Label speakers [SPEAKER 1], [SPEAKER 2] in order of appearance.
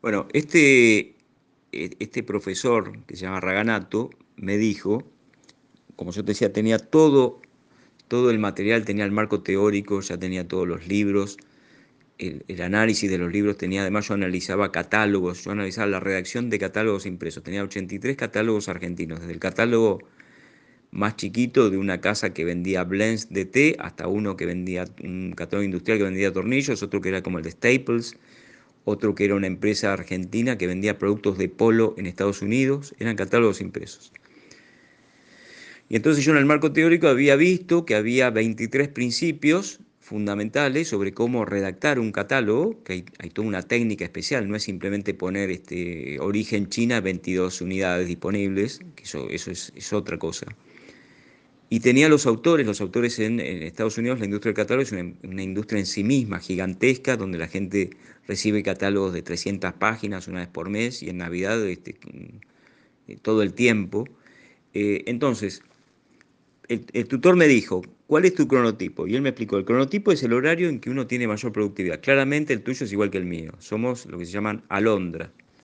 [SPEAKER 1] Bueno, este, e, este profesor que se llama Raganato me dijo, como yo te decía, tenía todo, todo el material, tenía el marco teórico, ya tenía todos los libros, el, el, análisis de los libros, tenía además yo analizaba catálogos, yo analizaba la redacción de catálogos impresos, tenía 83 catálogos argentinos, desde el catálogo más chiquito de una casa que vendía blends de té hasta uno que vendía un catálogo industrial que vendía tornillos, otro que era como el de Staples, otro que era una empresa argentina que vendía productos de polo en Estados Unidos, eran catálogos impresos. Y entonces yo en el marco teórico había visto que había 23 principios fundamentales sobre cómo redactar un catálogo, que hay, toda una técnica especial, no es simplemente poner este, origen China 22 unidades disponibles, que eso, eso es, es otra cosa. Y tenía los autores, los autores en, Estados Unidos, la industria del catálogo es una, industria en sí misma, gigantesca, donde la gente recibe catálogos de 300 páginas una vez por mes y en Navidad este, todo el tiempo. Eh, entonces, el, el, tutor me dijo, ¿cuál es tu cronotipo? Y él me explicó, el cronotipo es el horario en que uno tiene mayor productividad. Claramente el tuyo es igual que el mío, somos lo que se llaman alondra.